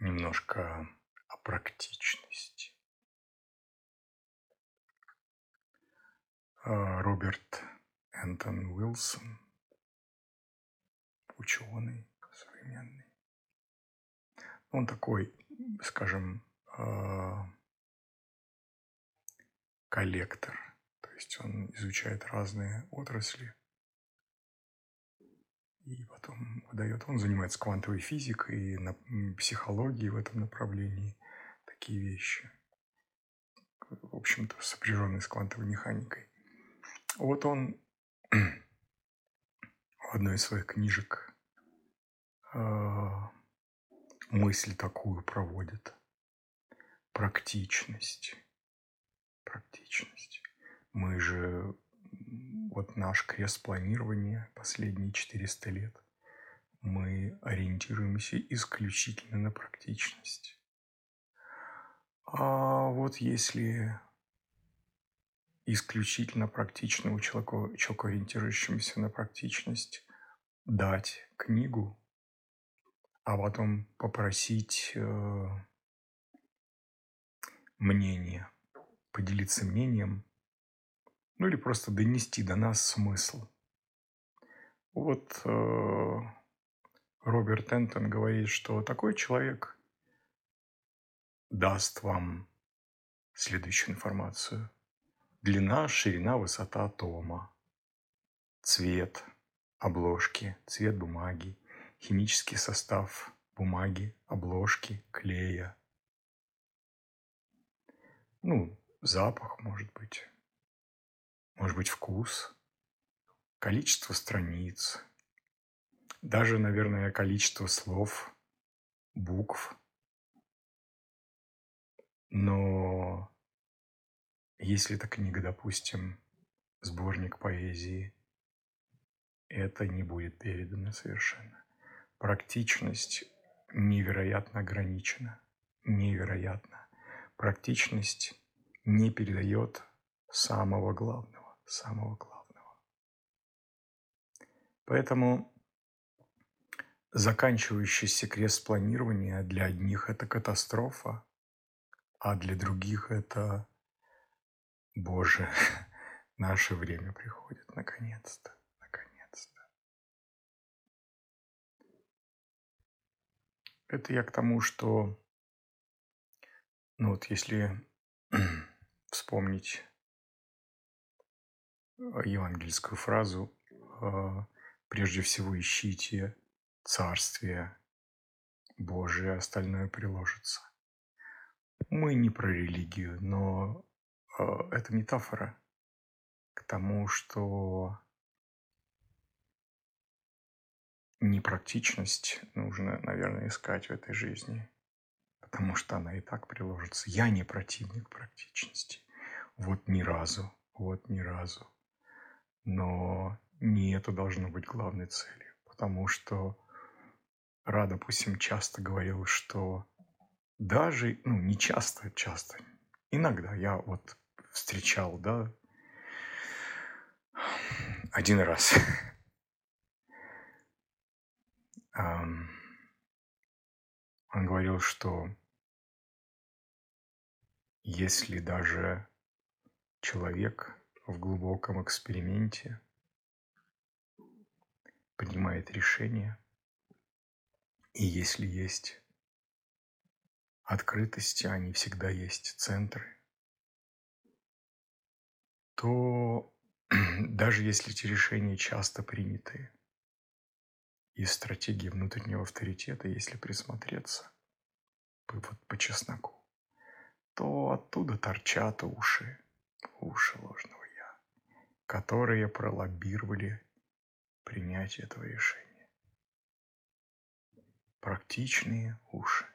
немножко о практичности. А, Роберт Энтон Уилсон, ученый современный. Он такой, скажем, а, коллектор, то есть он изучает разные отрасли и потом выдает. Он занимается квантовой физикой и психологией в этом направлении, такие вещи, в общем-то, сопряженные с квантовой механикой. Вот он в одной из своих книжек а, мысль такую проводит. Практичность. Практичность. Мы же, вот наш крест планирования последние 400 лет, мы ориентируемся исключительно на практичность. А вот если исключительно практичному человеку, человеку ориентирующемуся на практичность, дать книгу, а потом попросить э, мнение, поделиться мнением, ну или просто донести до нас смысл. Вот э, Роберт Энтон говорит, что такой человек даст вам следующую информацию. Длина, ширина, высота тома, цвет обложки, цвет бумаги, химический состав бумаги, обложки, клея. Ну, запах, может быть. Может быть, вкус, количество страниц, даже, наверное, количество слов, букв. Но если эта книга, допустим, сборник поэзии, это не будет передано совершенно практичность невероятно ограничена. Невероятно. Практичность не передает самого главного, самого главного. Поэтому заканчивающийся крест планирования для одних это катастрофа, а для других это, Боже, наше время приходит наконец-то. Это я к тому, что, ну вот если вспомнить евангельскую фразу, э, прежде всего ищите Царствие Божие, остальное приложится. Мы не про религию, но э, это метафора к тому, что непрактичность нужно, наверное, искать в этой жизни, потому что она и так приложится. Я не противник практичности. Вот ни разу, вот ни разу. Но не это должно быть главной целью, потому что Ра, допустим, часто говорил, что даже, ну, не часто, часто, иногда я вот встречал, да, один раз он говорил, что если даже человек в глубоком эксперименте принимает решение, и если есть открытости, они всегда есть центры, то даже если эти решения часто приняты из стратегии внутреннего авторитета, если присмотреться вот по чесноку, то оттуда торчат уши, уши ложного которые пролоббировали принятие этого решения. Практичные уши.